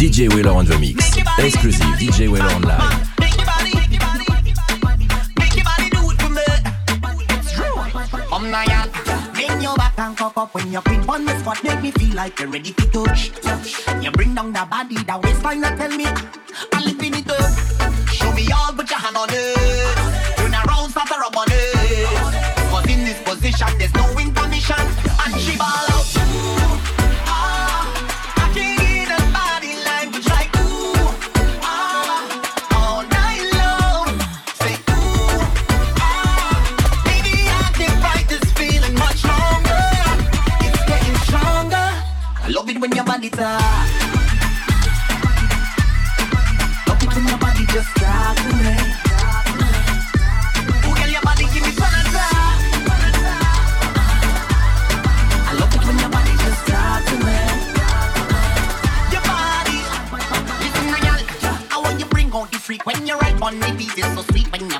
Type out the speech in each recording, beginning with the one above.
DJ Wheeler on the mix. Exclusive DJ Wheeler on live. when you spot make me feel like you're ready to touch. You bring down the body, waistline, tell me I'm lifting it up. Show me all, put your hand on it. Turn around, start to rub on it. Cause in this position, there's no and she ball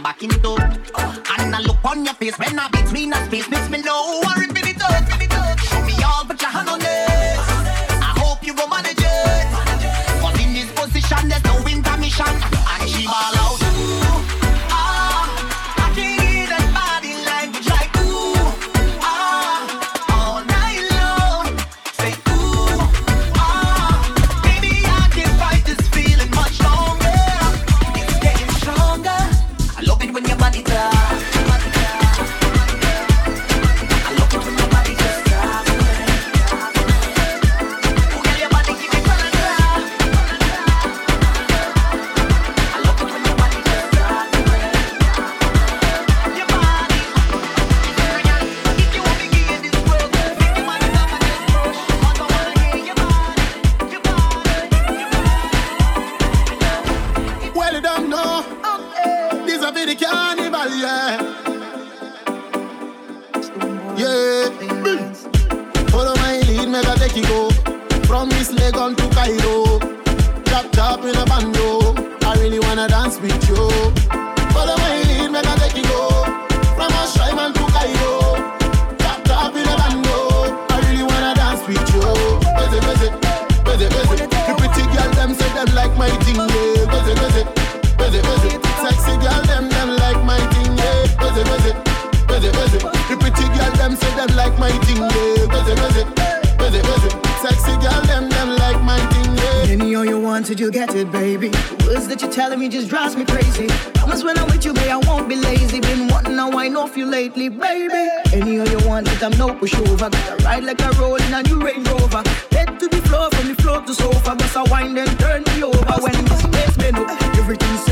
back in it up. Uh, and I look on your face when I between us space makes me know. Shy one time, just bring it closer. Flow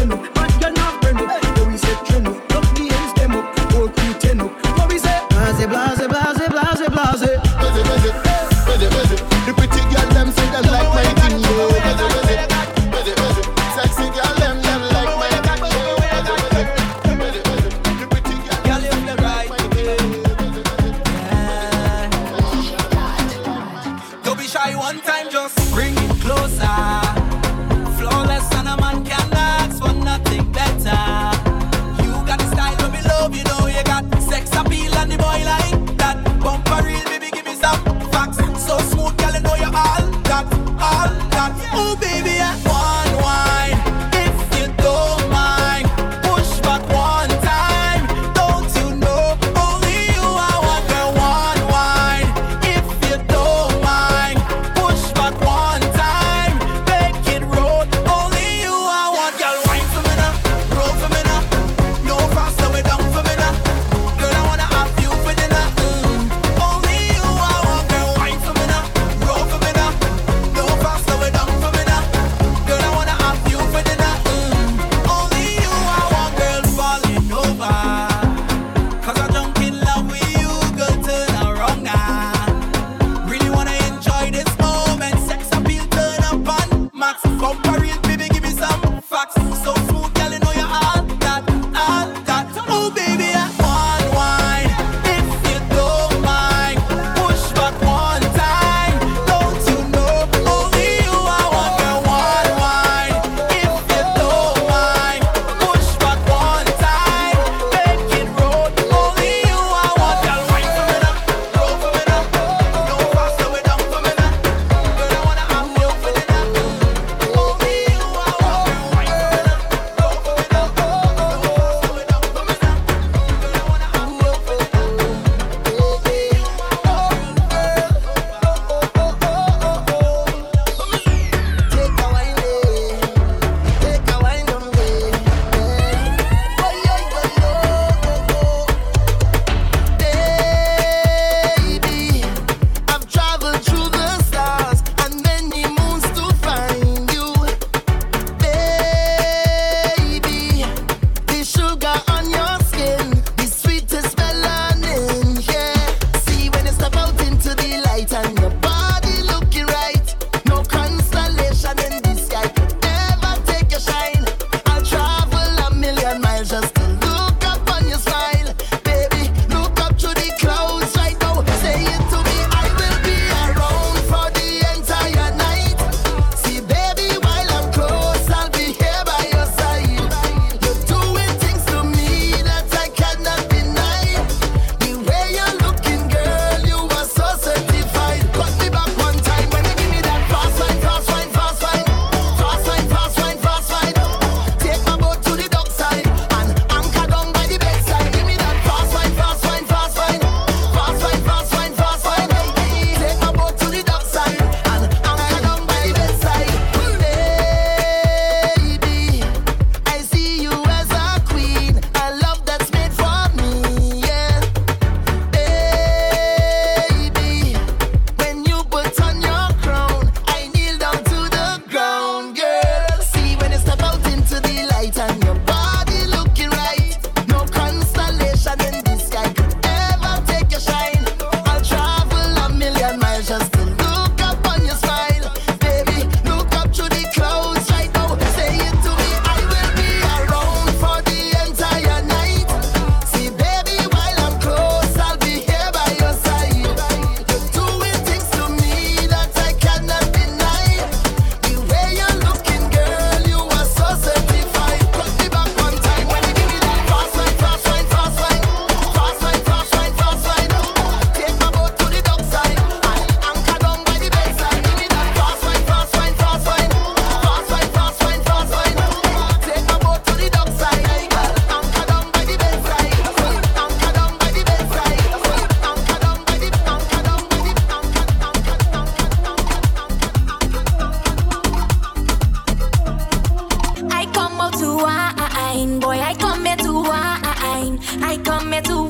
boy, I come here to wine. I come here to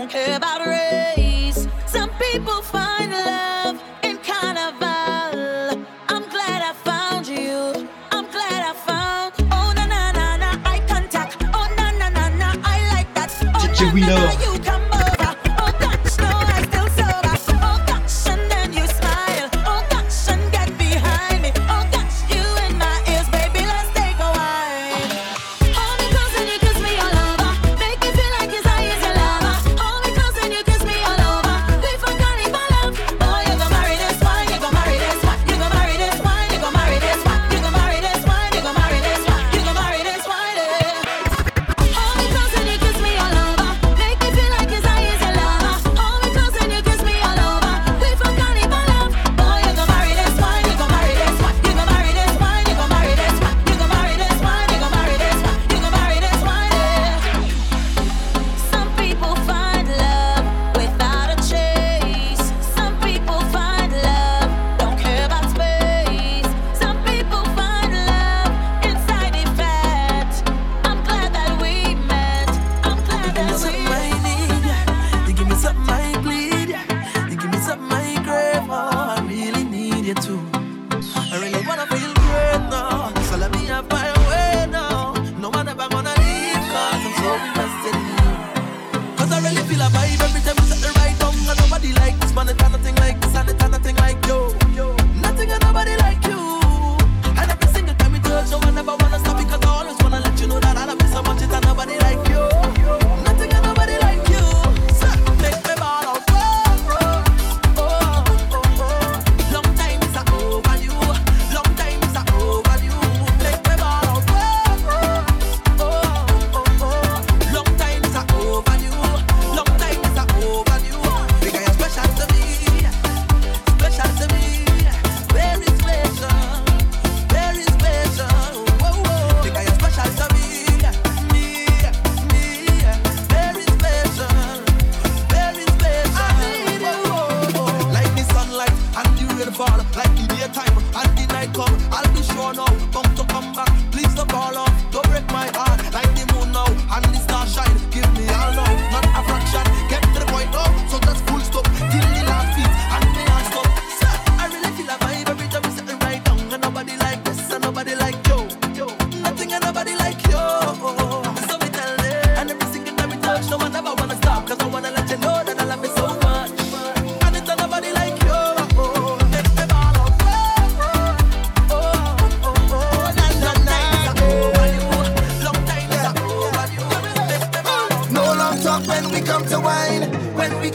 don't care about race.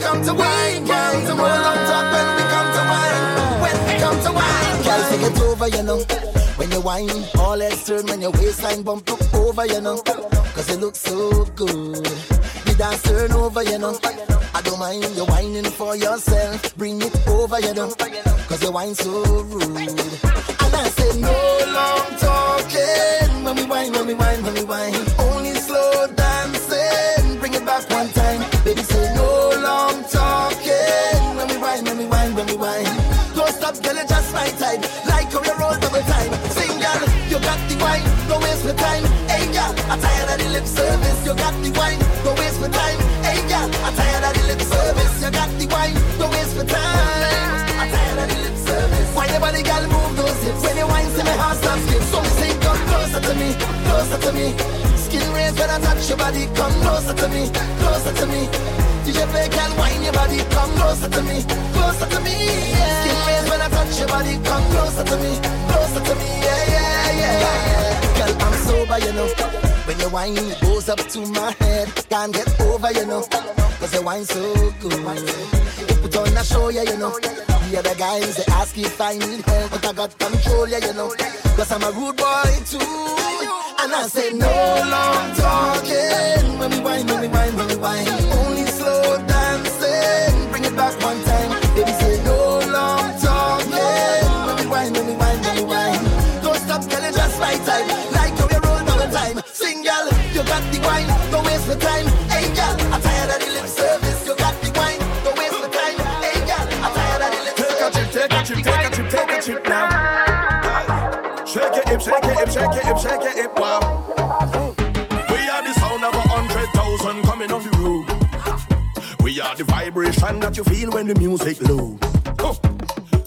come to wine, come to roll on top when we come to wine, when we come to wine. Girl, sing it over, you know. When you wine, all heads turn when your waistline bump up over, you know. Cause it looks so good. The dance turn over, you know. I don't mind you whining for yourself. Bring it over, you know. Cause you wine so rude. And I say, no long talking. When we wine, when we wine, when we wine. Only slow down. Stop, girl, it's just my time. Like how you roll double time. Sing, girl, you got the wine. Don't waste the time. Hey, girl, I'm tired of the lip service. You got the wine. Don't waste the time. Hey, girl, I'm tired of the lip service. You got the wine. Don't waste the time. I'm tired of the lip service. Why your body, girl, move those hips? When you whine, see my heart stop skip. So say, come closer to me, closer to me. When I touch your body. Come closer to me, closer to me. DJ play can whine your body. Come closer to me, closer to me. Yeah. Skin raise when I touch your body. Come closer to me, closer to me. Yeah, yeah, yeah. yeah. Girl, I'm sober, you know. When you whine, it goes up to my head. Can't get over, you know. Cause you whine so good. You put on a show, yeah, you know. The other guys, they ask if I need help, but I got control, yeah, you know. Cause I'm a rude boy too. And I say, no long talking. When we whine, when we whine, when we whine. Only slow dancing. Bring it back one time. Baby, say, no long talking. When we whine, when we whine, when we whine. Don't stop, girl, it's just my time. Like how you roll all the time. Sing, girl, you got the wine. Don't waste the time. Hey, girl, I'm tired of the lip service. You got the wine. Don't waste the time. Hey, girl, I'm tired of the lip Take a service. chip, take a chip, take a chip, take a chip now. Shake your hip, shake your hip, shake your hip, shake your hip, wow. We are the sound of a hundred thousand coming on the road. We are the vibration that you feel when the music low.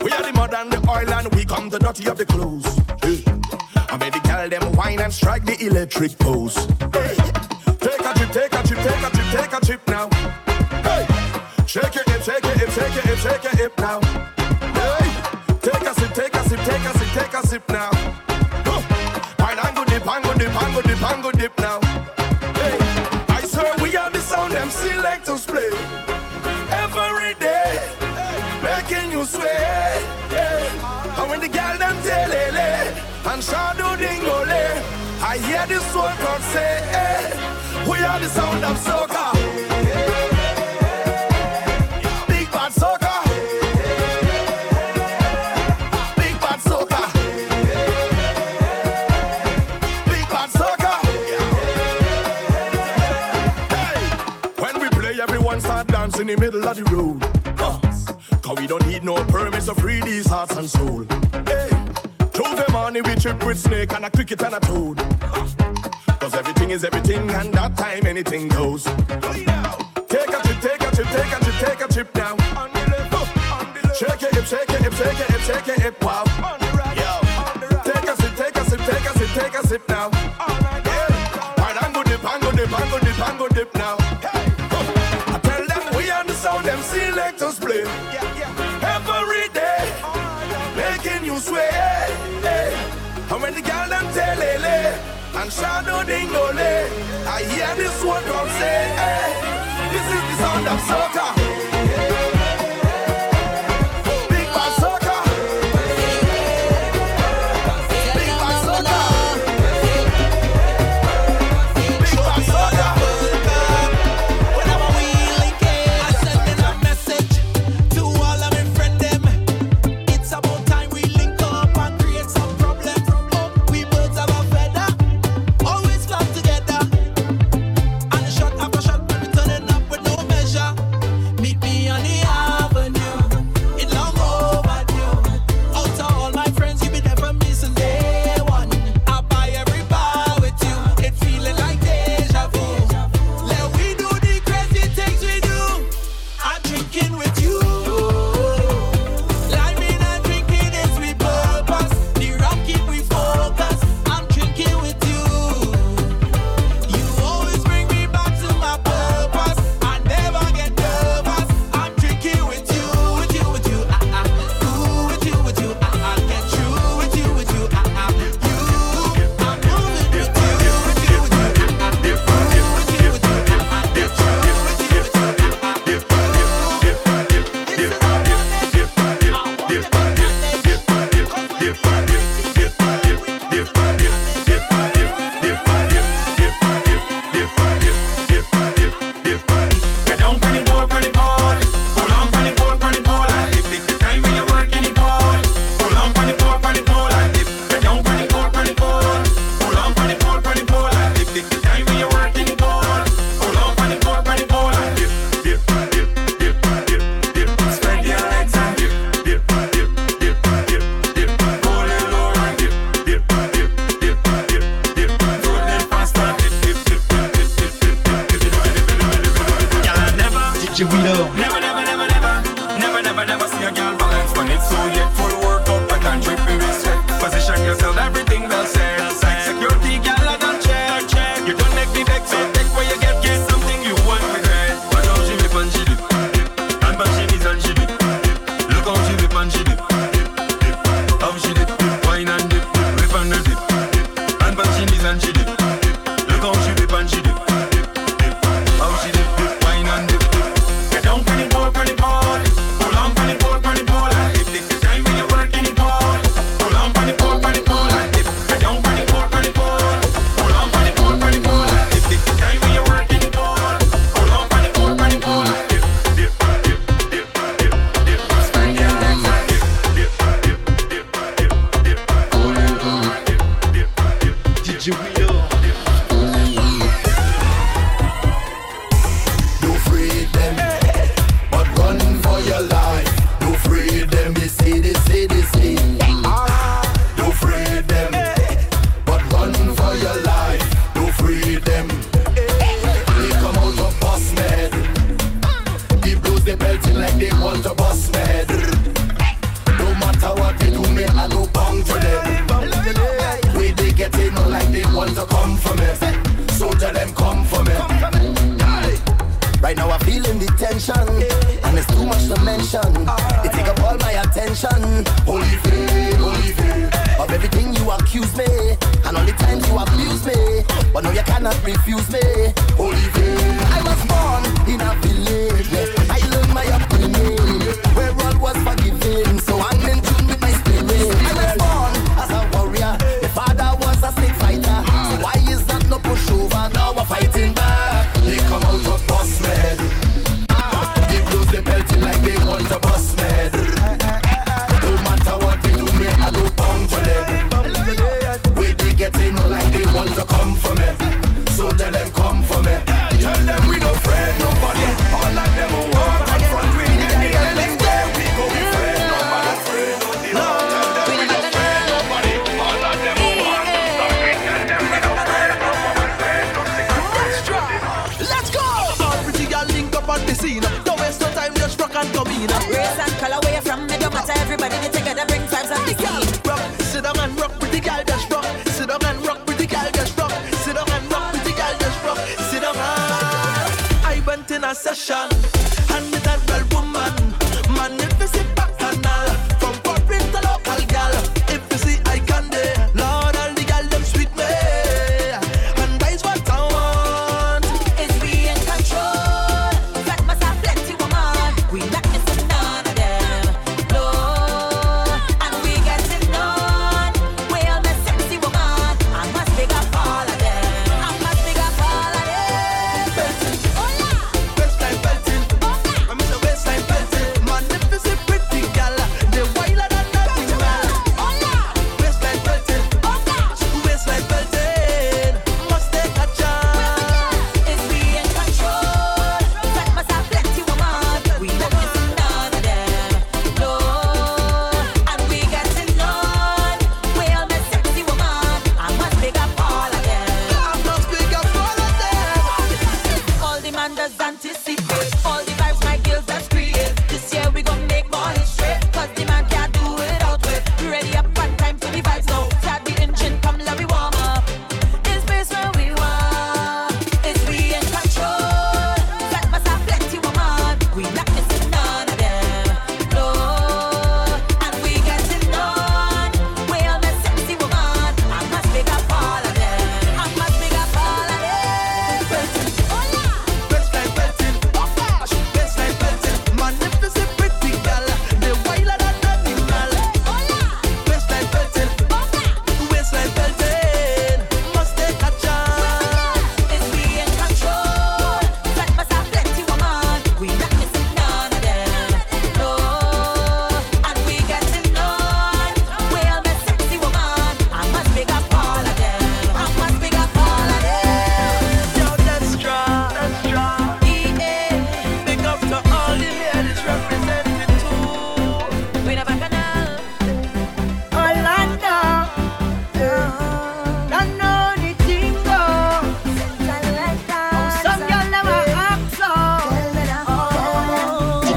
We are the mud and the oil and we come the dirty of the clothes. Hey. I made the girl them wine and strike the electric pose. Take a chip, take a chip, take a chip, take a chip now. Shake your hip, shake your hip, shake your hip, shake your hip now. Hey. Take a sip, take a sip, take a sip, take a sip now. Now. Hey. I swear we are the sound them selectors play every day, making you sway. Yeah. And when the girl them tell eh, and shadow dingolay, I hear this one God say, hey, we are the sound of soca. The middle of the road. Uh, Cause we don't need no permits to free these hearts and soul. Hey. Tuesday morning we trip with snake and a cricket and a toad. Uh, Cause everything is everything and that time anything goes. Take a trip, take a trip, take a trip, take a trip now. Uh, Shake your hip, shake your hip, shake your hip, shake your hip, wow. Yo. Take a sip, take a sip, take a sip, take a sip now. Yeah. Every day, making you sway. And when the girl them tell lele and shadow dingolay, I hear this one come say, hey, this is the sound of soca. Never, never, never, never, never, never, never see a girl balance when it's so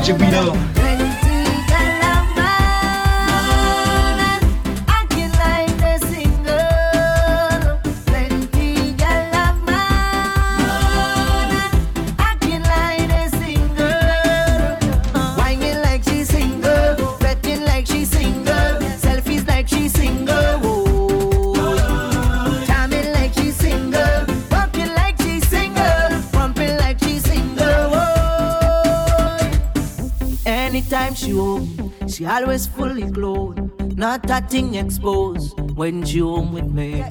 Chibito she home, she always fully clothed, not that thing exposed when she home with me.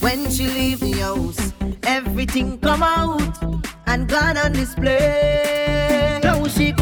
When she leave the house, everything come out and gone on display. Now she